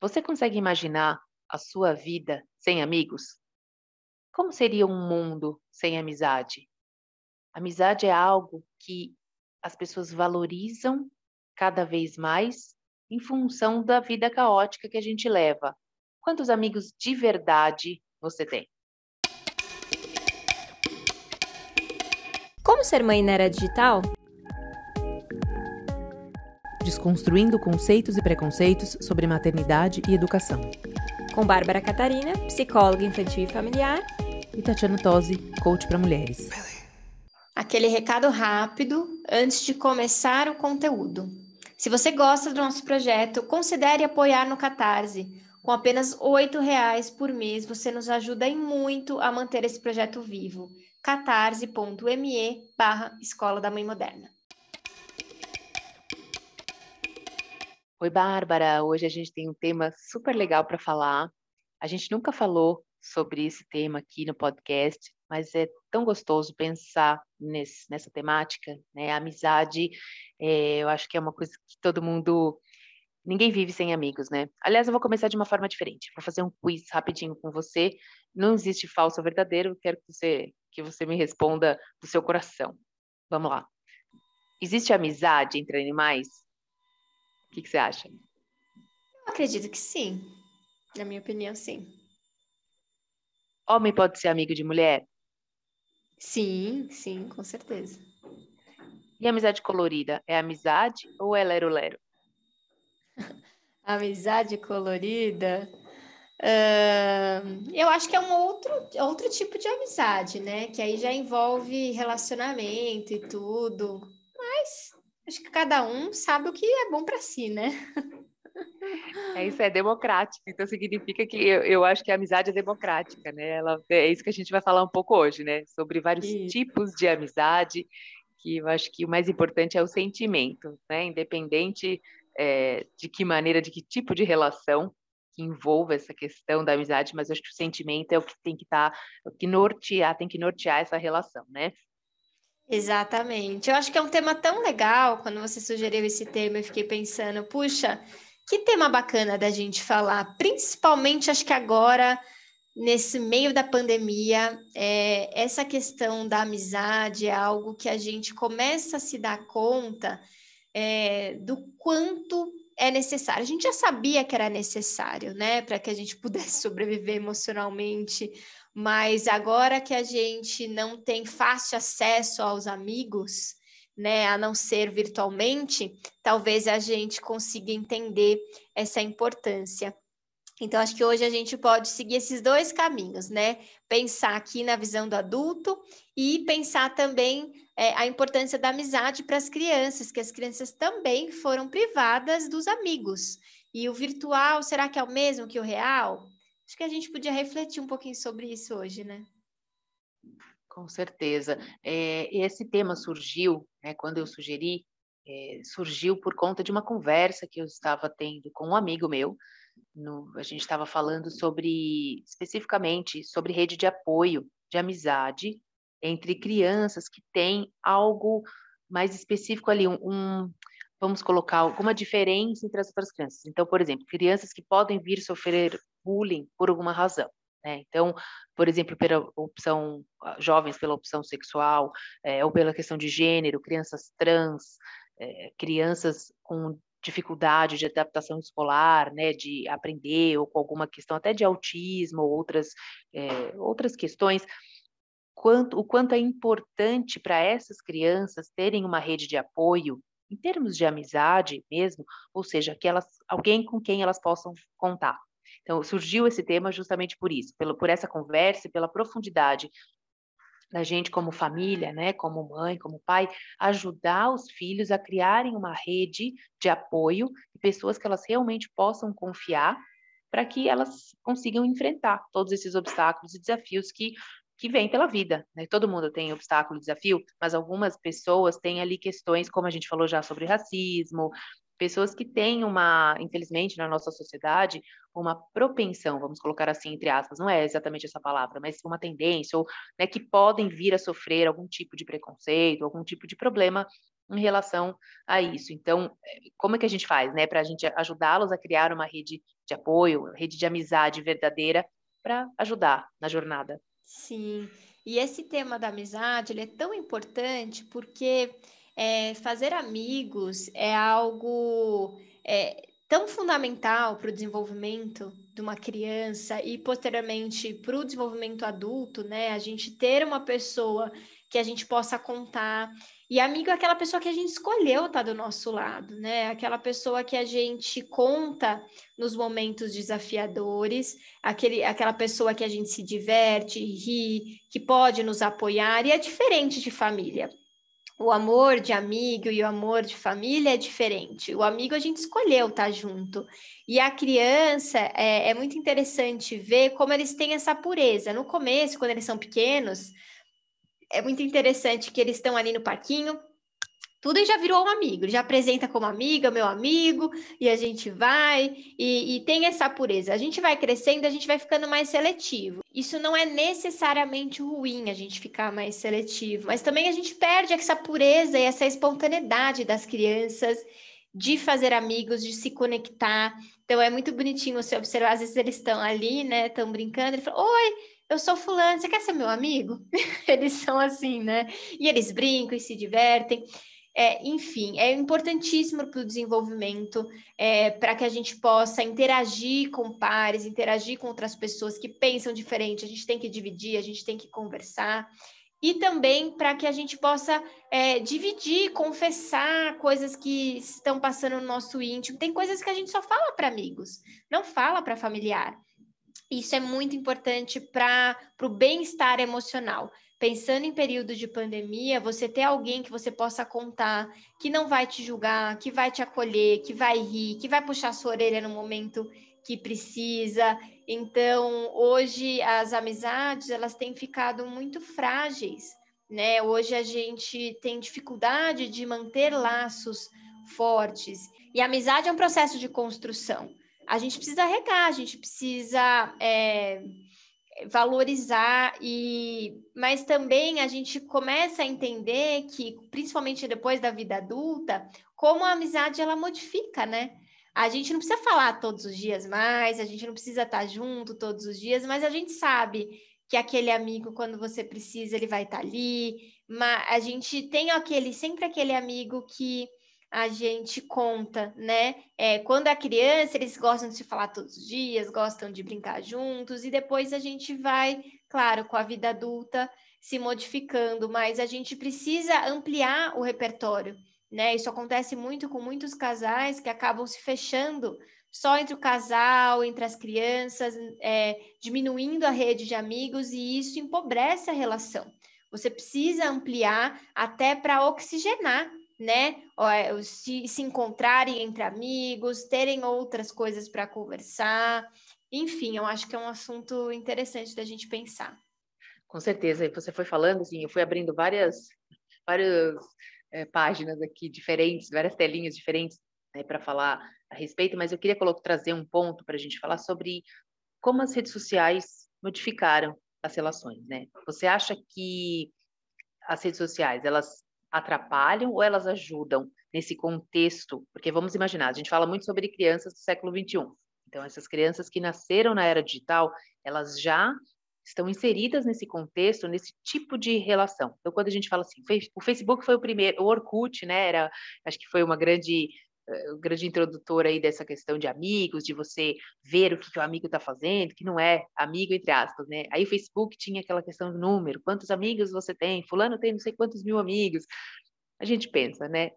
Você consegue imaginar a sua vida sem amigos? Como seria um mundo sem amizade? Amizade é algo que as pessoas valorizam cada vez mais em função da vida caótica que a gente leva. Quantos amigos de verdade você tem? Como ser mãe na era digital? Desconstruindo conceitos e preconceitos sobre maternidade e educação. Com Bárbara Catarina, psicóloga infantil e familiar. E Tatiana Tosi, coach para mulheres. Aquele recado rápido antes de começar o conteúdo. Se você gosta do nosso projeto, considere apoiar no Catarse. Com apenas R$ reais por mês, você nos ajuda em muito a manter esse projeto vivo. catarse.me barra Escola da Mãe Moderna. Oi, Bárbara. Hoje a gente tem um tema super legal para falar. A gente nunca falou sobre esse tema aqui no podcast, mas é tão gostoso pensar nesse, nessa temática, né? A amizade, é, eu acho que é uma coisa que todo mundo. Ninguém vive sem amigos, né? Aliás, eu vou começar de uma forma diferente. Vou fazer um quiz rapidinho com você. Não existe falso ou verdadeiro. Quero que você que você me responda do seu coração. Vamos lá. Existe amizade entre animais? O que, que você acha? Eu acredito que sim. Na minha opinião, sim. Homem pode ser amigo de mulher? Sim, sim, com certeza. E amizade colorida? É amizade ou é lero-lero? amizade colorida? Uh, eu acho que é um outro, outro tipo de amizade, né? Que aí já envolve relacionamento e tudo. Mas acho que cada um sabe o que é bom para si, né? É isso, é democrático. Então significa que eu, eu acho que a amizade é democrática, né? Ela, é isso que a gente vai falar um pouco hoje, né? Sobre vários tipos de amizade, que eu acho que o mais importante é o sentimento, né? Independente é, de que maneira, de que tipo de relação que envolva essa questão da amizade, mas eu acho que o sentimento é o que tem que estar, tá, que nortear, tem que nortear essa relação, né? Exatamente. Eu acho que é um tema tão legal. Quando você sugeriu esse tema, eu fiquei pensando, puxa, que tema bacana da gente falar, principalmente acho que agora, nesse meio da pandemia, é, essa questão da amizade é algo que a gente começa a se dar conta é, do quanto é necessário. A gente já sabia que era necessário, né, para que a gente pudesse sobreviver emocionalmente mas agora que a gente não tem fácil acesso aos amigos, né, a não ser virtualmente, talvez a gente consiga entender essa importância. Então, acho que hoje a gente pode seguir esses dois caminhos, né? Pensar aqui na visão do adulto e pensar também é, a importância da amizade para as crianças, que as crianças também foram privadas dos amigos. E o virtual, será que é o mesmo que o real? Acho que a gente podia refletir um pouquinho sobre isso hoje, né? Com certeza. É, esse tema surgiu, né, quando eu sugeri, é, surgiu por conta de uma conversa que eu estava tendo com um amigo meu. No, a gente estava falando sobre, especificamente, sobre rede de apoio, de amizade entre crianças que têm algo mais específico ali, um, um vamos colocar alguma diferença entre as outras crianças. Então, por exemplo, crianças que podem vir sofrer bullying por alguma razão. Né? Então, por exemplo, pela opção jovens pela opção sexual, é, ou pela questão de gênero, crianças trans, é, crianças com dificuldade de adaptação escolar, né, de aprender, ou com alguma questão até de autismo, ou outras, é, outras questões, quanto, o quanto é importante para essas crianças terem uma rede de apoio, em termos de amizade mesmo, ou seja, que elas, alguém com quem elas possam contar. Então, surgiu esse tema justamente por isso, pelo, por essa conversa e pela profundidade da gente como família, né, como mãe, como pai, ajudar os filhos a criarem uma rede de apoio de pessoas que elas realmente possam confiar para que elas consigam enfrentar todos esses obstáculos e desafios que que vêm pela vida, né? Todo mundo tem obstáculo, desafio, mas algumas pessoas têm ali questões, como a gente falou já sobre racismo, pessoas que têm uma, infelizmente, na nossa sociedade, uma propensão, vamos colocar assim, entre aspas, não é exatamente essa palavra, mas uma tendência, ou né, que podem vir a sofrer algum tipo de preconceito, algum tipo de problema em relação a isso. Então, como é que a gente faz, né, para a gente ajudá-los a criar uma rede de apoio, rede de amizade verdadeira para ajudar na jornada? Sim. E esse tema da amizade ele é tão importante porque é, fazer amigos é algo é, tão fundamental para o desenvolvimento de uma criança e posteriormente para o desenvolvimento adulto, né? A gente ter uma pessoa que a gente possa contar. E amigo é aquela pessoa que a gente escolheu estar tá do nosso lado, né? Aquela pessoa que a gente conta nos momentos desafiadores, aquele, aquela pessoa que a gente se diverte, ri, que pode nos apoiar, e é diferente de família o amor de amigo e o amor de família é diferente. O amigo a gente escolheu estar tá junto. E a criança é, é, muito interessante ver como eles têm essa pureza. No começo, quando eles são pequenos, é muito interessante que eles estão ali no parquinho, tudo e já virou um amigo, ele já apresenta como amiga, meu amigo, e a gente vai, e, e, tem essa pureza. A gente vai crescendo, a gente vai ficando mais seletivo. Isso não é necessariamente ruim a gente ficar mais seletivo, mas também a gente perde essa pureza e essa espontaneidade das crianças de fazer amigos, de se conectar. Então é muito bonitinho você observar, às vezes eles estão ali, né, estão brincando, ele fala: Oi, eu sou fulano, você quer ser meu amigo? eles são assim, né? E eles brincam e se divertem. É, enfim, é importantíssimo para o desenvolvimento, é, para que a gente possa interagir com pares, interagir com outras pessoas que pensam diferente. A gente tem que dividir, a gente tem que conversar. E também para que a gente possa é, dividir, confessar coisas que estão passando no nosso íntimo. Tem coisas que a gente só fala para amigos, não fala para familiar. Isso é muito importante para o bem-estar emocional pensando em período de pandemia, você ter alguém que você possa contar, que não vai te julgar, que vai te acolher, que vai rir, que vai puxar sua orelha no momento que precisa. Então, hoje as amizades, elas têm ficado muito frágeis, né? Hoje a gente tem dificuldade de manter laços fortes. E a amizade é um processo de construção. A gente precisa regar, a gente precisa é, valorizar e mas também a gente começa a entender que principalmente depois da vida adulta como a amizade ela modifica né? A gente não precisa falar todos os dias mais a gente não precisa estar junto todos os dias mas a gente sabe que aquele amigo quando você precisa ele vai estar ali. Mas a gente tem aquele sempre aquele amigo que a gente conta, né? É, quando é criança, eles gostam de se falar todos os dias, gostam de brincar juntos, e depois a gente vai, claro, com a vida adulta se modificando, mas a gente precisa ampliar o repertório, né? Isso acontece muito com muitos casais que acabam se fechando só entre o casal, entre as crianças, é, diminuindo a rede de amigos, e isso empobrece a relação. Você precisa ampliar até para oxigenar né? É, se, se encontrarem entre amigos, terem outras coisas para conversar. Enfim, eu acho que é um assunto interessante da gente pensar. Com certeza. Você foi falando, assim, eu fui abrindo várias, várias é, páginas aqui diferentes, várias telinhas diferentes né, para falar a respeito, mas eu queria trazer um ponto para a gente falar sobre como as redes sociais modificaram as relações, né? Você acha que as redes sociais, elas atrapalham ou elas ajudam nesse contexto? Porque vamos imaginar, a gente fala muito sobre crianças do século XXI. Então, essas crianças que nasceram na era digital, elas já estão inseridas nesse contexto, nesse tipo de relação. Então, quando a gente fala assim, o Facebook foi o primeiro, o Orkut, né, era, acho que foi uma grande o grande introdutor aí dessa questão de amigos, de você ver o que, que o amigo está fazendo, que não é amigo entre aspas, né? Aí o Facebook tinha aquela questão do número, quantos amigos você tem? Fulano tem não sei quantos mil amigos. A gente pensa, né?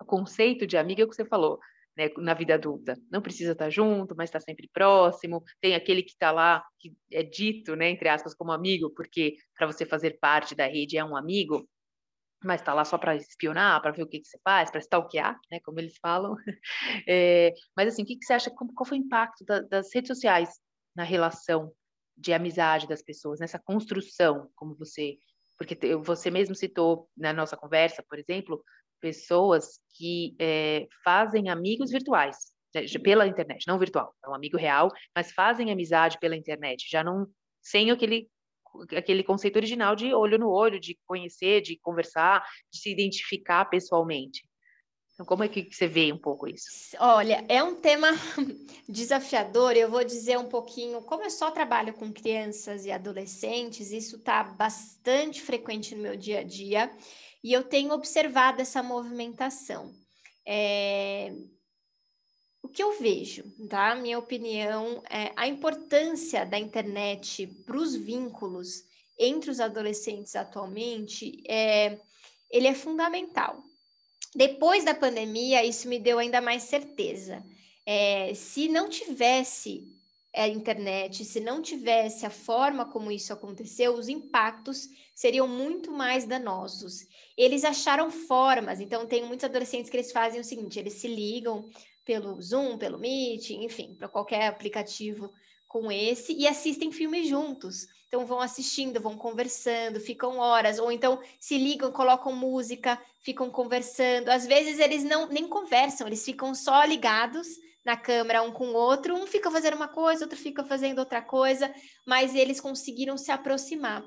O conceito de amigo é o que você falou, né? Na vida adulta, não precisa estar junto, mas está sempre próximo. Tem aquele que está lá que é dito, né? Entre aspas, como amigo, porque para você fazer parte da rede é um amigo mas está lá só para espionar, para ver o que, que você faz, para stalkear, né, como eles falam. É, mas assim, o que, que você acha, qual foi o impacto da, das redes sociais na relação de amizade das pessoas, nessa construção, como você, porque você mesmo citou na nossa conversa, por exemplo, pessoas que é, fazem amigos virtuais, né, pela internet, não virtual, é um amigo real, mas fazem amizade pela internet, já não sem aquele aquele conceito original de olho no olho, de conhecer, de conversar, de se identificar pessoalmente. Então, como é que você vê um pouco isso? Olha, é um tema desafiador. Eu vou dizer um pouquinho, como eu só trabalho com crianças e adolescentes, isso está bastante frequente no meu dia a dia e eu tenho observado essa movimentação. É... O que eu vejo, tá? Minha opinião é a importância da internet para os vínculos entre os adolescentes atualmente é, ele é fundamental. Depois da pandemia, isso me deu ainda mais certeza. É, se não tivesse a internet, se não tivesse a forma como isso aconteceu, os impactos seriam muito mais danosos. Eles acharam formas, então tem muitos adolescentes que eles fazem o seguinte, eles se ligam pelo Zoom, pelo Meet, enfim, para qualquer aplicativo com esse e assistem filmes juntos. Então vão assistindo, vão conversando, ficam horas, ou então se ligam, colocam música, ficam conversando. Às vezes eles não nem conversam, eles ficam só ligados na câmera um com o outro, um fica fazendo uma coisa, outro fica fazendo outra coisa, mas eles conseguiram se aproximar.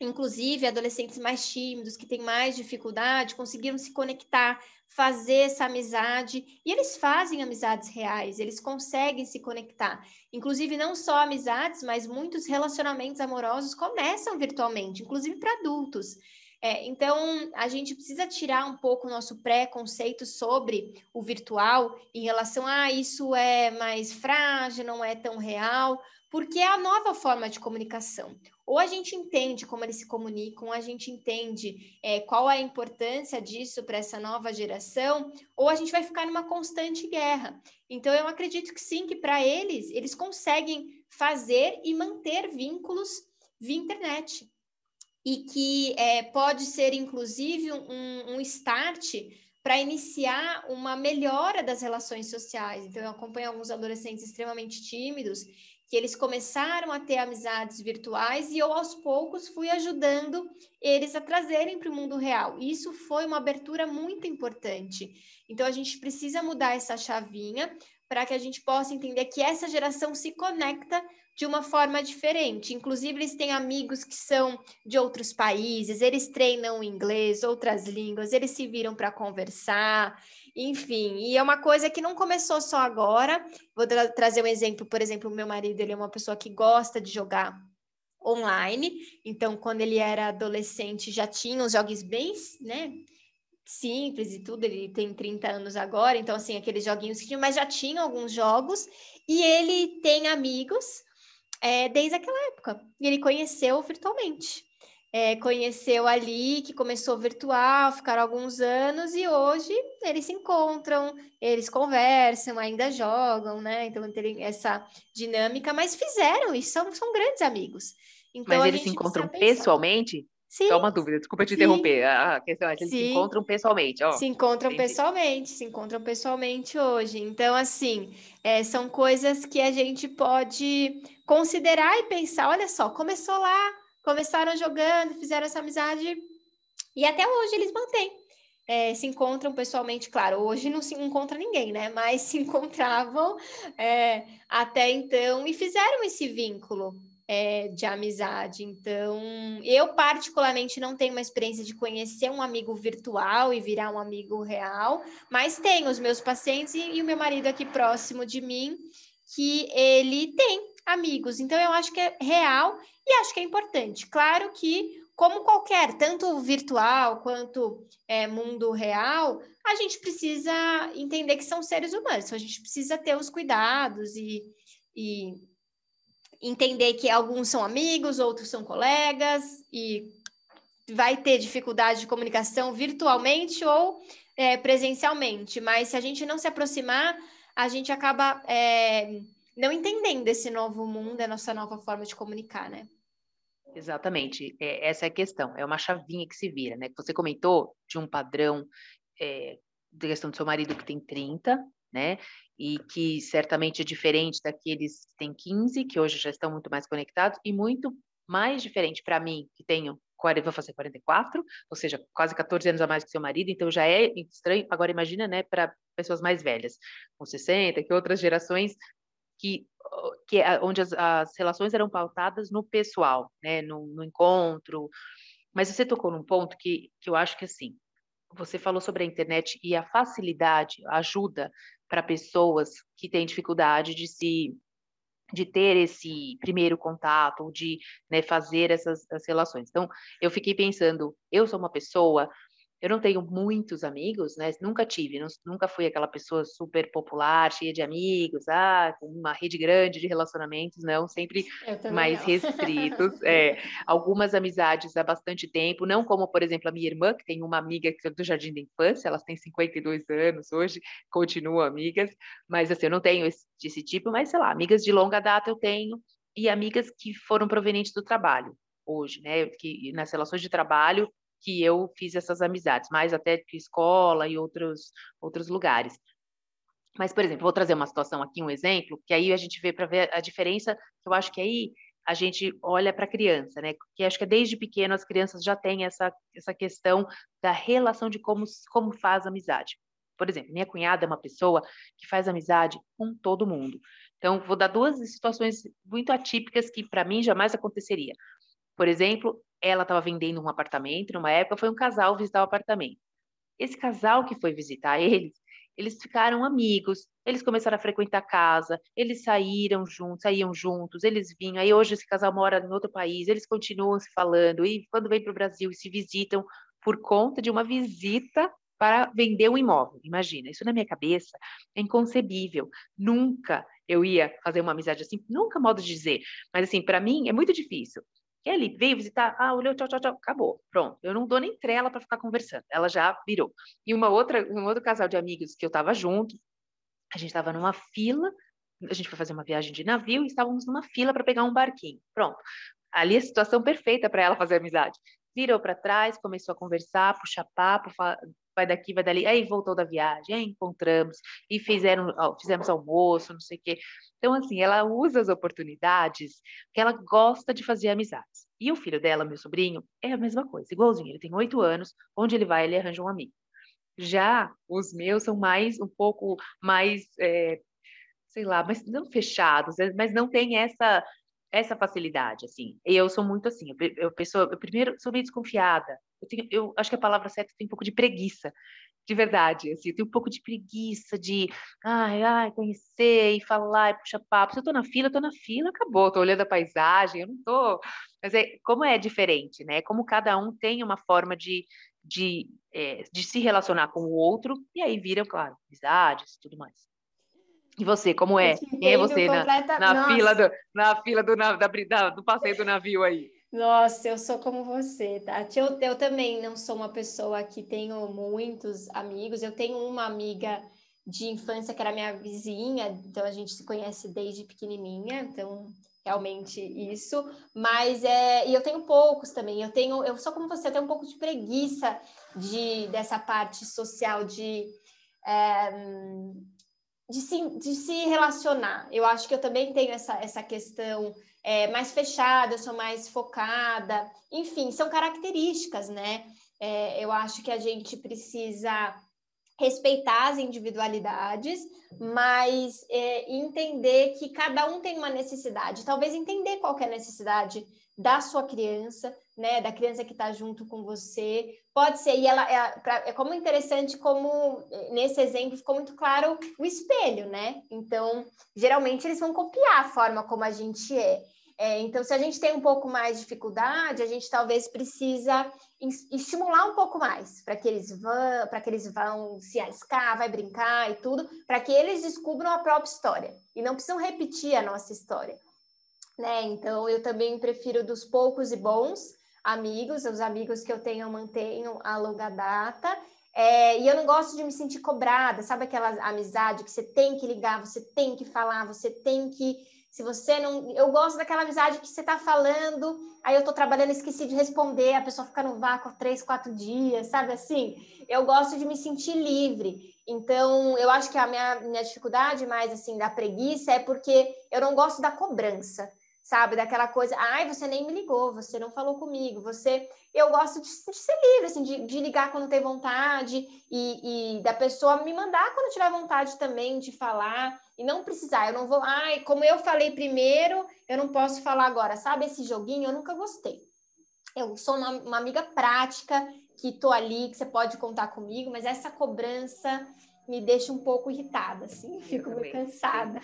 Inclusive, adolescentes mais tímidos, que têm mais dificuldade, conseguiram se conectar, fazer essa amizade, e eles fazem amizades reais, eles conseguem se conectar. Inclusive, não só amizades, mas muitos relacionamentos amorosos começam virtualmente, inclusive para adultos. É, então, a gente precisa tirar um pouco o nosso preconceito sobre o virtual em relação a ah, isso é mais frágil, não é tão real, porque é a nova forma de comunicação. Ou a gente entende como eles se comunicam, a gente entende é, qual a importância disso para essa nova geração, ou a gente vai ficar numa constante guerra. Então, eu acredito que sim, que para eles, eles conseguem fazer e manter vínculos via internet. E que é, pode ser, inclusive, um, um start para iniciar uma melhora das relações sociais. Então, eu acompanho alguns adolescentes extremamente tímidos que eles começaram a ter amizades virtuais e eu aos poucos fui ajudando eles a trazerem para o mundo real. Isso foi uma abertura muito importante. Então a gente precisa mudar essa chavinha para que a gente possa entender que essa geração se conecta de uma forma diferente. Inclusive, eles têm amigos que são de outros países, eles treinam inglês, outras línguas, eles se viram para conversar, enfim. E é uma coisa que não começou só agora. Vou tra trazer um exemplo, por exemplo, meu marido, ele é uma pessoa que gosta de jogar online, então quando ele era adolescente já tinha os jogos bem, né, simples e tudo, ele tem 30 anos agora, então assim, aqueles joguinhos que tinha, mas já tinha alguns jogos, e ele tem amigos é, desde aquela época. E ele conheceu virtualmente. É, conheceu ali, que começou virtual, ficaram alguns anos e hoje eles se encontram, eles conversam, ainda jogam, né? Então tem essa dinâmica, mas fizeram isso, são, são grandes amigos. Então, mas eles se encontram pessoalmente? Sim. Só uma dúvida, desculpa te Sim. interromper. A questão é que eles Sim. se encontram pessoalmente. Ó. Se encontram Entendi. pessoalmente, se encontram pessoalmente hoje. Então, assim, é, são coisas que a gente pode considerar e pensar: olha só, começou lá, começaram jogando, fizeram essa amizade, e até hoje eles mantêm. É, se encontram pessoalmente, claro, hoje não se encontra ninguém, né? Mas se encontravam é, até então e fizeram esse vínculo é, de amizade. Então, eu particularmente não tenho uma experiência de conhecer um amigo virtual e virar um amigo real, mas tenho os meus pacientes e, e o meu marido aqui próximo de mim, que ele tem amigos. Então, eu acho que é real e acho que é importante. Claro que, como qualquer, tanto virtual quanto é, mundo real, a gente precisa entender que são seres humanos, então a gente precisa ter os cuidados e, e entender que alguns são amigos, outros são colegas, e vai ter dificuldade de comunicação virtualmente ou é, presencialmente, mas se a gente não se aproximar, a gente acaba é, não entendendo esse novo mundo, a nossa nova forma de comunicar, né? Exatamente, é, essa é a questão, é uma chavinha que se vira, né? Você comentou de um padrão é, da questão do seu marido que tem 30, né? E que certamente é diferente daqueles que têm 15, que hoje já estão muito mais conectados, e muito mais diferente para mim, que tenho 40, vou fazer 44, ou seja, quase 14 anos a mais que seu marido, então já é estranho. Agora imagina, né, para pessoas mais velhas, com 60, que outras gerações que, que onde as, as relações eram pautadas no pessoal, né, no, no encontro. Mas você tocou num ponto que, que eu acho que assim, você falou sobre a internet e a facilidade, ajuda para pessoas que têm dificuldade de se de ter esse primeiro contato, de né, fazer essas relações. Então, eu fiquei pensando, eu sou uma pessoa eu não tenho muitos amigos, né? Nunca tive, nunca fui aquela pessoa super popular, cheia de amigos, ah, com uma rede grande de relacionamentos, não, sempre mais não. restritos. é, algumas amizades há bastante tempo, não como, por exemplo, a minha irmã, que tem uma amiga é do jardim da infância, elas têm 52 anos hoje, continuam amigas, mas assim, eu não tenho esse, esse tipo, mas sei lá, amigas de longa data eu tenho, e amigas que foram provenientes do trabalho hoje, né? Que nas relações de trabalho que eu fiz essas amizades, mais até de escola e outros, outros lugares. Mas, por exemplo, vou trazer uma situação aqui, um exemplo, que aí a gente vê para ver a diferença, que eu acho que aí a gente olha para a criança, né? Que acho que desde pequeno as crianças já têm essa, essa questão da relação de como, como faz amizade. Por exemplo, minha cunhada é uma pessoa que faz amizade com todo mundo. Então, vou dar duas situações muito atípicas que para mim jamais aconteceria. Por exemplo, ela estava vendendo um apartamento, numa época foi um casal visitar o apartamento. Esse casal que foi visitar eles, eles ficaram amigos, eles começaram a frequentar a casa, eles saíram juntos, saíam juntos, eles vinham. Aí hoje esse casal mora em outro país, eles continuam se falando e quando vêm para o Brasil se visitam por conta de uma visita para vender um imóvel. Imagina, isso na minha cabeça é inconcebível. Nunca eu ia fazer uma amizade assim, nunca modo de dizer, mas assim, para mim é muito difícil. Ele veio visitar, ah, olhou, tchau, tchau, tchau, acabou, pronto. Eu não dou nem trela para ficar conversando. Ela já virou. E uma outra, um outro casal de amigos que eu estava junto, a gente estava numa fila, a gente foi fazer uma viagem de navio e estávamos numa fila para pegar um barquinho. Pronto. Ali a situação perfeita para ela fazer amizade. Virou para trás, começou a conversar, puxar papo, vai daqui, vai dali. Aí voltou da viagem, aí encontramos e fizeram, fizemos almoço, não sei o quê. Então, assim, ela usa as oportunidades que ela gosta de fazer amizades. E o filho dela, meu sobrinho, é a mesma coisa, igualzinho. Ele tem oito anos, onde ele vai, ele arranja um amigo. Já os meus são mais, um pouco mais, é, sei lá, mas não fechados, mas não tem essa essa facilidade, assim. Eu sou muito assim, eu, pessoa, eu primeiro sou meio desconfiada. Eu, tenho, eu acho que a palavra certa tem um pouco de preguiça, de verdade. Assim, eu tenho um pouco de preguiça de, ai, ai, conhecer e falar e puxar papo. Se eu tô na fila, eu tô na fila, acabou. Tô olhando a paisagem, eu não tô. Mas é como é diferente, né? Como cada um tem uma forma de, de, é, de se relacionar com o outro, e aí viram, claro, amizades e tudo mais. E você, como é? Quem é você na, na fila, do, na fila do, na, da, do passeio do navio aí? Nossa, eu sou como você, Tati. Eu, eu também não sou uma pessoa que tenho muitos amigos. Eu tenho uma amiga de infância que era minha vizinha, então a gente se conhece desde pequenininha, então realmente isso. Mas é, e eu tenho poucos também. Eu tenho, eu sou como você, eu tenho um pouco de preguiça de dessa parte social de é, de se, de se relacionar. Eu acho que eu também tenho essa, essa questão é, mais fechada, eu sou mais focada. Enfim, são características, né? É, eu acho que a gente precisa respeitar as individualidades, mas é, entender que cada um tem uma necessidade. Talvez entender qual é a necessidade da sua criança, né, da criança que está junto com você. Pode ser, e ela é, é, como interessante, como nesse exemplo ficou muito claro o espelho, né? Então, geralmente eles vão copiar a forma como a gente é. é então, se a gente tem um pouco mais de dificuldade, a gente talvez precisa estimular um pouco mais para que eles vão, para que eles vão se arriscar, vai brincar e tudo, para que eles descubram a própria história e não precisam repetir a nossa história né? Então eu também prefiro dos poucos e bons amigos, os amigos que eu tenho eu mantenho a longa data. É, e eu não gosto de me sentir cobrada, sabe aquela amizade que você tem que ligar, você tem que falar, você tem que. Se você não. Eu gosto daquela amizade que você está falando, aí eu estou trabalhando esqueci de responder, a pessoa fica no vácuo três, quatro dias, sabe assim? Eu gosto de me sentir livre. Então, eu acho que a minha, minha dificuldade mais assim da preguiça é porque eu não gosto da cobrança sabe? Daquela coisa, ai, você nem me ligou, você não falou comigo, você. Eu gosto de, de ser livre, assim, de, de, ligar quando tem vontade e, e, da pessoa me mandar quando tiver vontade também de falar. e não precisar, eu não vou, ai, como eu falei primeiro, eu não posso falar agora, sabe? Esse joguinho eu nunca gostei. Eu sou uma, uma amiga prática, que tô ali, que você pode contar comigo, mas essa cobrança me deixa um pouco irritada, assim, fico meio cansada.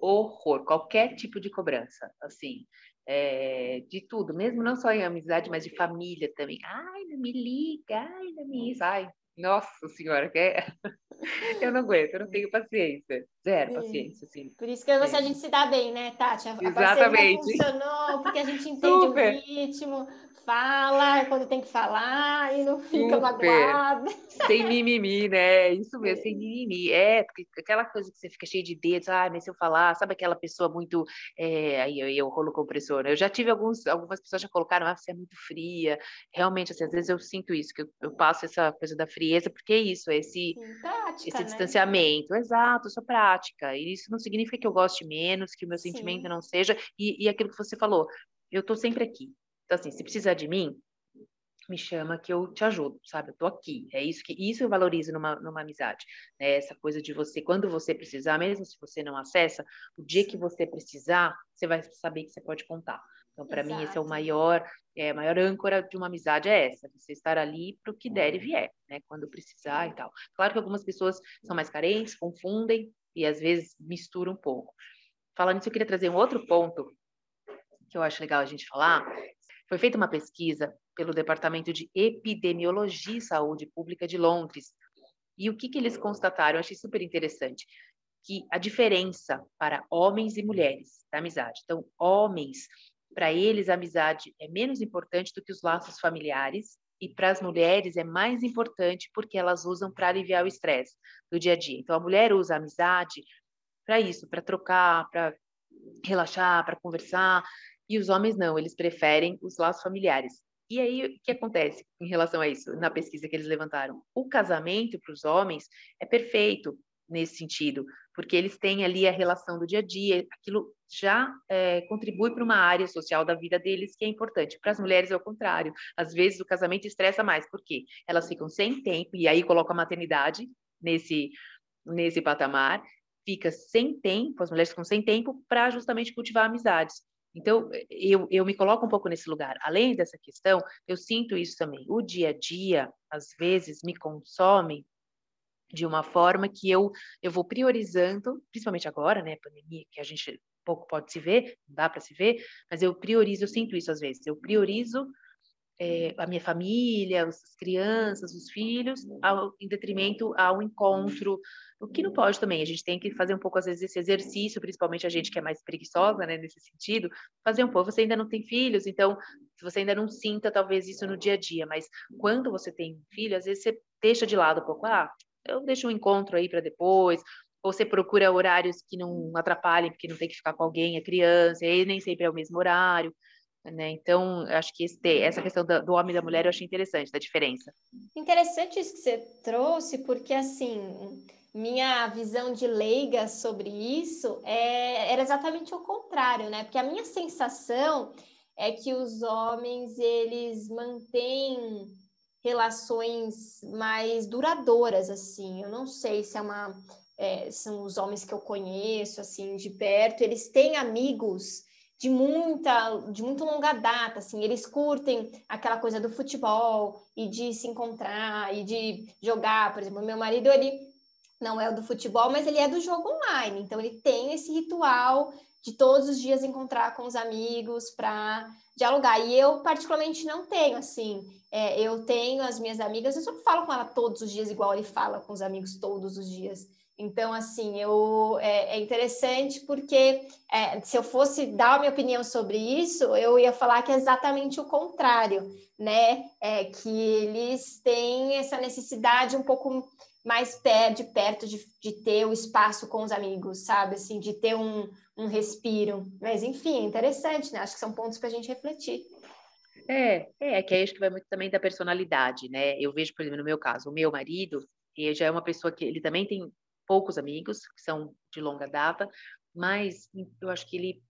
Horror, qualquer tipo de cobrança, assim, é, de tudo, mesmo não só em amizade, mas de família também. Ai, não me liga, ai, não me ai, nossa senhora, que é... eu não aguento, eu não tenho paciência. Zero paciência, assim. Por isso que você, é. a gente se dá bem, né, Tati? A Exatamente. funcionou, porque a gente entende Super. o ritmo, fala quando tem que falar e não fica Super. magoada. Sem mimimi, né? Isso mesmo, sem mimimi. É, porque aquela coisa que você fica cheio de dedos, ah, mas se eu falar, sabe aquela pessoa muito. É, aí eu, eu rolo compressor. Né? Eu já tive alguns, algumas pessoas já colocaram, ah, você é muito fria. Realmente, assim, às vezes eu sinto isso, que eu, eu passo essa coisa da frieza, porque é isso, é esse, Sim, prática, esse né? distanciamento. Exato, sua prática. E isso não significa que eu goste menos, que o meu Sim. sentimento não seja. E, e aquilo que você falou, eu tô sempre aqui. Então, assim, se precisar de mim, me chama que eu te ajudo, sabe? Eu tô aqui. É isso que isso eu valorizo numa, numa amizade. Né? Essa coisa de você, quando você precisar, mesmo se você não acessa, o dia que você precisar, você vai saber que você pode contar. Então, para mim, esse é o maior, é, maior âncora de uma amizade é essa, você estar ali para o que der e vier, né? Quando precisar e tal. Claro que algumas pessoas são mais carentes, confundem e às vezes misturam um pouco. Falando nisso, eu queria trazer um outro ponto que eu acho legal a gente falar, foi feita uma pesquisa pelo Departamento de Epidemiologia e Saúde Pública de Londres. E o que, que eles constataram? Eu achei super interessante. Que a diferença para homens e mulheres da amizade. Então, homens, para eles, a amizade é menos importante do que os laços familiares, e para as mulheres é mais importante porque elas usam para aliviar o estresse do dia a dia. Então, a mulher usa a amizade para isso, para trocar, para relaxar, para conversar, e os homens não, eles preferem os laços familiares. E aí, o que acontece em relação a isso, na pesquisa que eles levantaram? O casamento para os homens é perfeito nesse sentido, porque eles têm ali a relação do dia a dia, aquilo já é, contribui para uma área social da vida deles que é importante. Para as mulheres é o contrário. Às vezes o casamento estressa mais, porque elas ficam sem tempo, e aí coloca a maternidade nesse, nesse patamar, fica sem tempo, as mulheres ficam sem tempo para justamente cultivar amizades. Então, eu, eu me coloco um pouco nesse lugar. Além dessa questão, eu sinto isso também. O dia a dia, às vezes, me consome de uma forma que eu, eu vou priorizando, principalmente agora, né, pandemia, que a gente pouco pode se ver, não dá para se ver, mas eu priorizo, eu sinto isso às vezes, eu priorizo é, a minha família, as crianças, os filhos, ao, em detrimento ao encontro, o que não pode também, a gente tem que fazer um pouco, às vezes, esse exercício, principalmente a gente que é mais preguiçosa, né, nesse sentido, fazer um pouco. Você ainda não tem filhos, então, você ainda não sinta, talvez, isso no dia a dia, mas quando você tem filho, às vezes você deixa de lado um pouco, ah, eu deixo um encontro aí para depois, ou você procura horários que não atrapalhem, porque não tem que ficar com alguém, a criança, e nem sempre é o mesmo horário. Né? Então, acho que esse, essa questão do, do homem e da mulher eu achei interessante, da diferença. Interessante isso que você trouxe, porque assim, minha visão de leiga sobre isso é, era exatamente o contrário, né? Porque a minha sensação é que os homens eles mantêm relações mais duradouras, assim. Eu não sei se é uma é, são os homens que eu conheço assim de perto, eles têm amigos de muita, de muito longa data, assim, eles curtem aquela coisa do futebol e de se encontrar e de jogar, por exemplo, meu marido, ele não é o do futebol, mas ele é do jogo online, então ele tem esse ritual de todos os dias encontrar com os amigos para dialogar, e eu particularmente não tenho, assim, é, eu tenho as minhas amigas, eu só falo com ela todos os dias, igual ele fala com os amigos todos os dias, então, assim, eu, é, é interessante porque é, se eu fosse dar a minha opinião sobre isso, eu ia falar que é exatamente o contrário, né? É que eles têm essa necessidade um pouco mais de perto de, de ter o espaço com os amigos, sabe? Assim, de ter um, um respiro. Mas, enfim, é interessante, né? Acho que são pontos para a gente refletir. É, é, que aí acho que vai muito também da personalidade, né? Eu vejo, por exemplo, no meu caso, o meu marido, ele já é uma pessoa que ele também tem poucos amigos, que são de longa data, mas eu acho que ele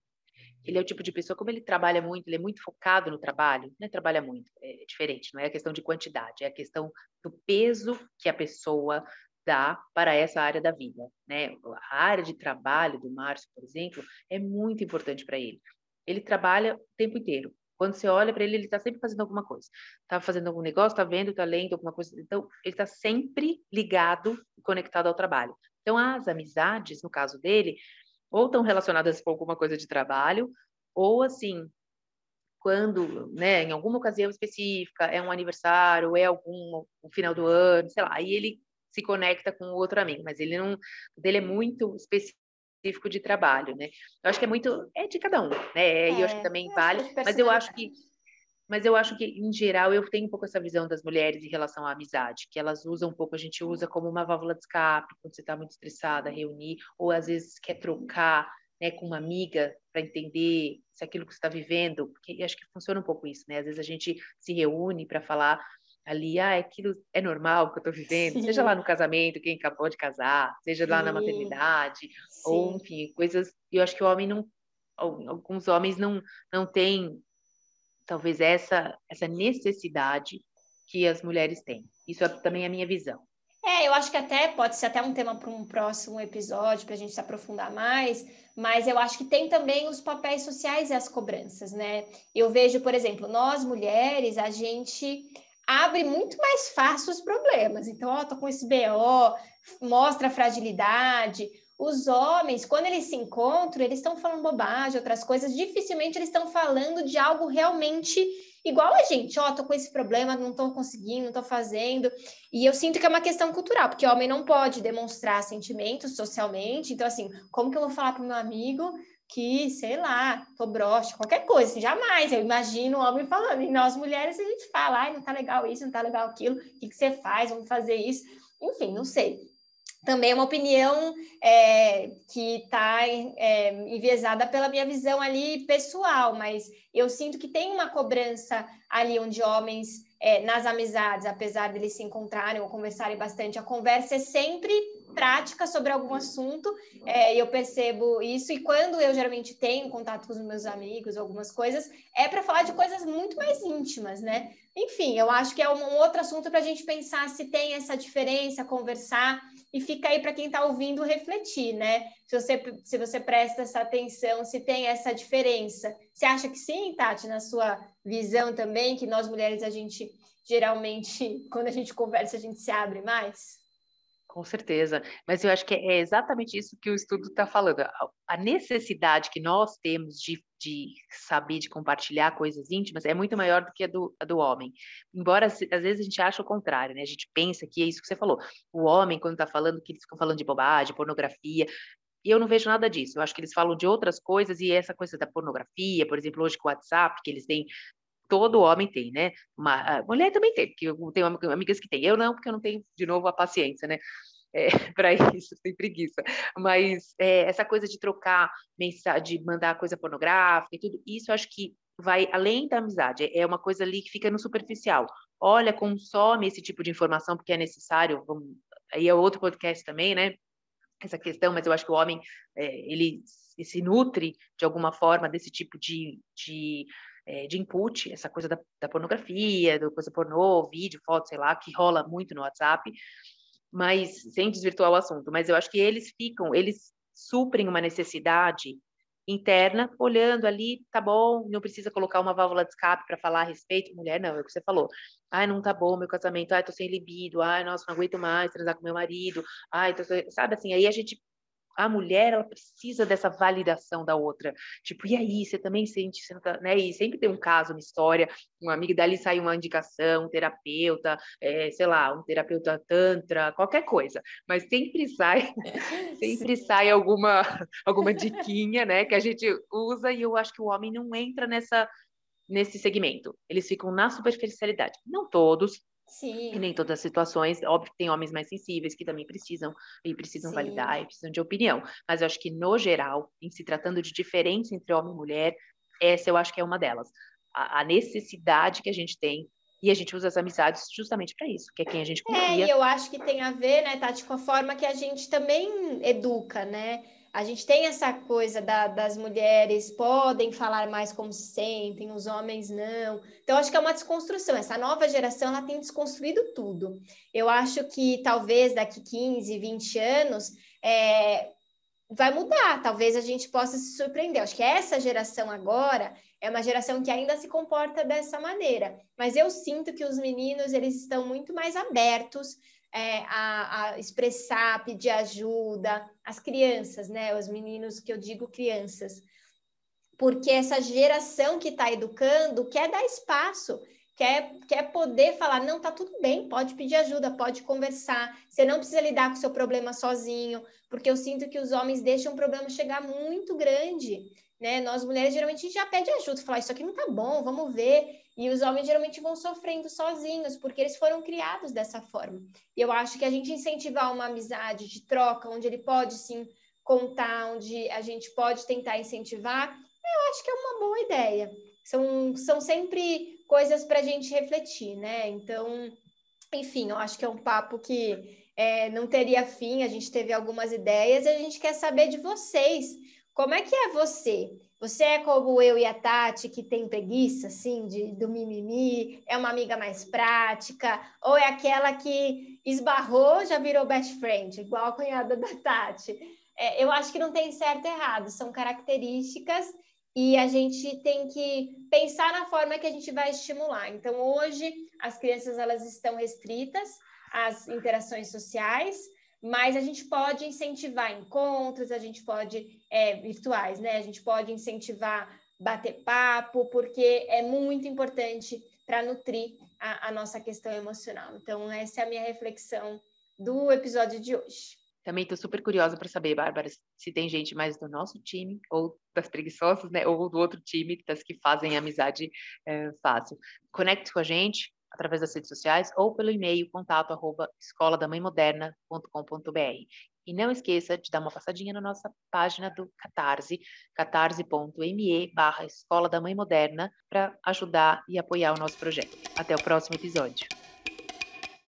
ele é o tipo de pessoa, como ele trabalha muito, ele é muito focado no trabalho, não é trabalha muito, é diferente, não é a questão de quantidade, é a questão do peso que a pessoa dá para essa área da vida, né? A área de trabalho do Márcio, por exemplo, é muito importante para ele. Ele trabalha o tempo inteiro. Quando você olha para ele, ele está sempre fazendo alguma coisa. Está fazendo algum negócio, está vendo, está lendo alguma coisa. Então, ele está sempre ligado e conectado ao trabalho. Então, as amizades, no caso dele, ou estão relacionadas com alguma coisa de trabalho, ou assim, quando, né, em alguma ocasião específica, é um aniversário, é algum o final do ano, sei lá, aí ele se conecta com outro amigo, mas ele não, dele é muito específico de trabalho, né? Eu acho que é muito, é de cada um, né? É, e eu acho que é, também vale, mas eu acho que mas eu acho que, em geral, eu tenho um pouco essa visão das mulheres em relação à amizade, que elas usam um pouco, a gente usa como uma válvula de escape, quando você está muito estressada, reunir, ou às vezes quer trocar né, com uma amiga para entender se aquilo que você está vivendo, porque acho que funciona um pouco isso, né? Às vezes a gente se reúne para falar ali, ah, aquilo é normal que eu estou vivendo, Sim. seja lá no casamento, quem acabou de casar, seja Sim. lá na maternidade, Sim. ou enfim, coisas. Eu acho que o homem não, alguns homens não não têm talvez essa essa necessidade que as mulheres têm. Isso é também a minha visão. É, eu acho que até pode ser até um tema para um próximo episódio, para a gente se aprofundar mais, mas eu acho que tem também os papéis sociais e as cobranças, né? Eu vejo, por exemplo, nós mulheres, a gente abre muito mais fácil os problemas. Então, ó, tô com esse BO, mostra a fragilidade. Os homens, quando eles se encontram, eles estão falando bobagem, outras coisas, dificilmente eles estão falando de algo realmente igual a gente, ó, oh, tô com esse problema, não tô conseguindo, não tô fazendo. E eu sinto que é uma questão cultural, porque homem não pode demonstrar sentimentos socialmente. Então, assim, como que eu vou falar pro meu amigo que, sei lá, tô broxa, qualquer coisa, assim, jamais. Eu imagino o homem falando. E nós mulheres, a gente fala, ai, não tá legal isso, não tá legal aquilo, o que, que você faz, vamos fazer isso. Enfim, não sei também é uma opinião é, que está é, enviesada pela minha visão ali pessoal, mas eu sinto que tem uma cobrança ali onde homens, é, nas amizades, apesar deles se encontrarem ou conversarem bastante, a conversa é sempre prática sobre algum assunto, é, eu percebo isso, e quando eu geralmente tenho contato com os meus amigos, algumas coisas, é para falar de coisas muito mais íntimas, né? Enfim, eu acho que é um outro assunto para a gente pensar se tem essa diferença, conversar e fica aí para quem está ouvindo refletir, né? Se você, se você presta essa atenção, se tem essa diferença. Você acha que sim, Tati, na sua visão também, que nós mulheres, a gente geralmente, quando a gente conversa, a gente se abre mais? Com certeza, mas eu acho que é exatamente isso que o estudo está falando. A necessidade que nós temos de, de saber, de compartilhar coisas íntimas é muito maior do que a do, a do homem. Embora às vezes a gente ache o contrário, né? A gente pensa que é isso que você falou. O homem, quando está falando, que eles ficam falando de bobagem, pornografia, e eu não vejo nada disso. Eu acho que eles falam de outras coisas e essa coisa da pornografia, por exemplo, hoje com o WhatsApp, que eles têm todo homem tem, né? Uma, mulher também tem, porque eu tenho amigas que têm. Eu não, porque eu não tenho, de novo, a paciência, né? É, para isso, tem preguiça. Mas é, essa coisa de trocar mensagem, de mandar coisa pornográfica e tudo, isso eu acho que vai além da amizade, é uma coisa ali que fica no superficial. Olha, consome esse tipo de informação porque é necessário. Vamos, aí é outro podcast também, né? Essa questão, mas eu acho que o homem é, ele se nutre de alguma forma desse tipo de, de é, de input, essa coisa da, da pornografia, da coisa pornô, vídeo, foto, sei lá, que rola muito no WhatsApp, mas sem desvirtuar o assunto. Mas eu acho que eles ficam, eles suprem uma necessidade interna, olhando ali, tá bom, não precisa colocar uma válvula de escape para falar a respeito. Mulher, não, é o que você falou. Ai, não tá bom meu casamento, ai, tô sem libido, ai, nossa, não aguento mais transar com meu marido, ai, tô... sabe assim, aí a gente a mulher ela precisa dessa validação da outra. Tipo, e aí, você também sente, você tá, né? E sempre tem um caso, uma história, uma amiga dali sai uma indicação, um terapeuta, é, sei lá, um terapeuta tantra, qualquer coisa. Mas sempre sai, sempre sai alguma alguma diquinha, né, que a gente usa e eu acho que o homem não entra nessa nesse segmento. Eles ficam na superficialidade. Não todos, Sim. E nem todas as situações, óbvio que tem homens mais sensíveis que também precisam e precisam Sim. validar e precisam de opinião. Mas eu acho que, no geral, em se tratando de diferença entre homem e mulher, essa eu acho que é uma delas. A, a necessidade que a gente tem e a gente usa as amizades justamente para isso, que é quem a gente confia. É, e eu acho que tem a ver, né, Tati, com a forma que a gente também educa, né? A gente tem essa coisa da, das mulheres podem falar mais como se sentem, os homens não. Então, acho que é uma desconstrução. Essa nova geração ela tem desconstruído tudo. Eu acho que talvez daqui 15, 20 anos é, vai mudar. Talvez a gente possa se surpreender. Acho que essa geração agora é uma geração que ainda se comporta dessa maneira. Mas eu sinto que os meninos eles estão muito mais abertos é, a, a, expressar, pedir ajuda, as crianças, né? Os meninos que eu digo crianças, porque essa geração que está educando quer dar espaço, quer, quer poder falar, não, tá tudo bem, pode pedir ajuda, pode conversar, você não precisa lidar com o seu problema sozinho, porque eu sinto que os homens deixam o problema chegar muito grande, né? Nós mulheres geralmente já pede ajuda, falar isso aqui não tá bom, vamos ver. E os homens geralmente vão sofrendo sozinhos, porque eles foram criados dessa forma. E eu acho que a gente incentivar uma amizade de troca, onde ele pode sim contar, onde a gente pode tentar incentivar, eu acho que é uma boa ideia. São, são sempre coisas para a gente refletir, né? Então, enfim, eu acho que é um papo que é, não teria fim, a gente teve algumas ideias e a gente quer saber de vocês. Como é que é você? Você é como eu e a Tati, que tem preguiça, assim, de, do mimimi, é uma amiga mais prática, ou é aquela que esbarrou, já virou best friend, igual a cunhada da Tati? É, eu acho que não tem certo e errado, são características e a gente tem que pensar na forma que a gente vai estimular. Então, hoje, as crianças elas estão restritas às interações sociais, mas a gente pode incentivar encontros, a gente pode, é, virtuais, né? A gente pode incentivar bater papo, porque é muito importante para nutrir a, a, nossa questão emocional. Então, essa é a minha reflexão do episódio de hoje. Também estou super curiosa para saber, Bárbara, se tem gente mais do nosso time, ou das preguiçosas, né? Ou do outro time, das que fazem amizade é, fácil. Conecte com a gente, através das redes sociais ou pelo e-mail contato arroba escoladamãemoderna.com.br. E não esqueça de dar uma passadinha na nossa página do Catarse, catarse.me barra Escola da Mãe Moderna, para ajudar e apoiar o nosso projeto. Até o próximo episódio.